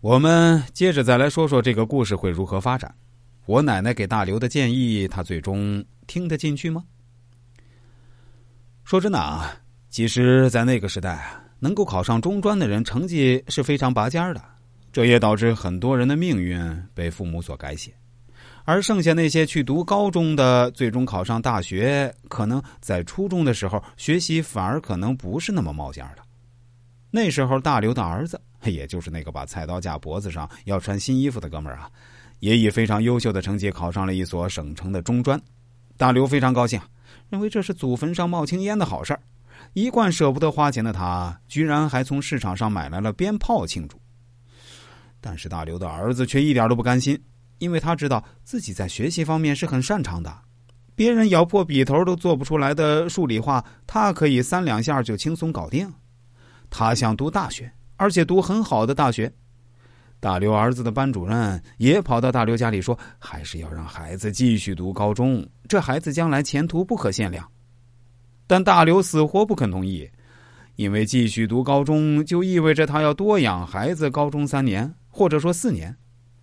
我们接着再来说说这个故事会如何发展。我奶奶给大刘的建议，他最终听得进去吗？说真的啊，其实，在那个时代啊，能够考上中专的人，成绩是非常拔尖的，这也导致很多人的命运被父母所改写。而剩下那些去读高中的，最终考上大学，可能在初中的时候学习反而可能不是那么冒尖的。那时候，大刘的儿子，也就是那个把菜刀架脖子上要穿新衣服的哥们儿啊，也以非常优秀的成绩考上了一所省城的中专。大刘非常高兴，认为这是祖坟上冒青烟的好事儿。一贯舍不得花钱的他，居然还从市场上买来了鞭炮庆祝。但是大刘的儿子却一点都不甘心。因为他知道自己在学习方面是很擅长的，别人咬破笔头都做不出来的数理化，他可以三两下就轻松搞定。他想读大学，而且读很好的大学。大刘儿子的班主任也跑到大刘家里说：“还是要让孩子继续读高中，这孩子将来前途不可限量。”但大刘死活不肯同意，因为继续读高中就意味着他要多养孩子高中三年，或者说四年，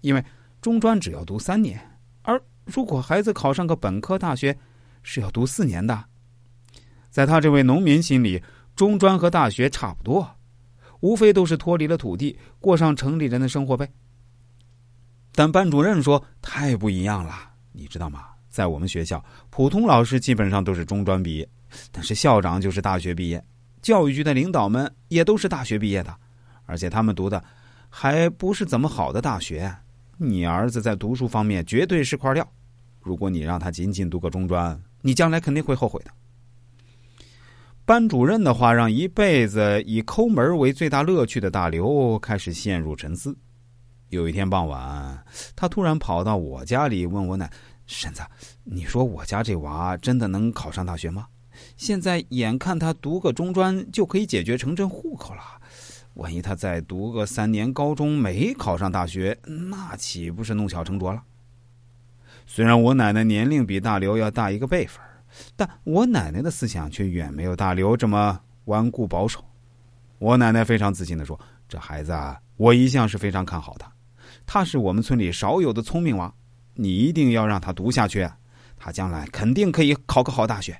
因为。中专只要读三年，而如果孩子考上个本科大学，是要读四年的。在他这位农民心里，中专和大学差不多，无非都是脱离了土地，过上城里人的生活呗。但班主任说太不一样了，你知道吗？在我们学校，普通老师基本上都是中专毕业，但是校长就是大学毕业，教育局的领导们也都是大学毕业的，而且他们读的还不是怎么好的大学。你儿子在读书方面绝对是块料，如果你让他仅仅读个中专，你将来肯定会后悔的。班主任的话让一辈子以抠门为最大乐趣的大刘开始陷入沉思。有一天傍晚，他突然跑到我家里问我奶：“婶子，你说我家这娃真的能考上大学吗？现在眼看他读个中专就可以解决城镇户口了。”万一他再读个三年高中没考上大学，那岂不是弄巧成拙了？虽然我奶奶年龄比大刘要大一个辈分，但我奶奶的思想却远没有大刘这么顽固保守。我奶奶非常自信的说：“这孩子啊，我一向是非常看好的，他是我们村里少有的聪明娃，你一定要让他读下去，他将来肯定可以考个好大学。”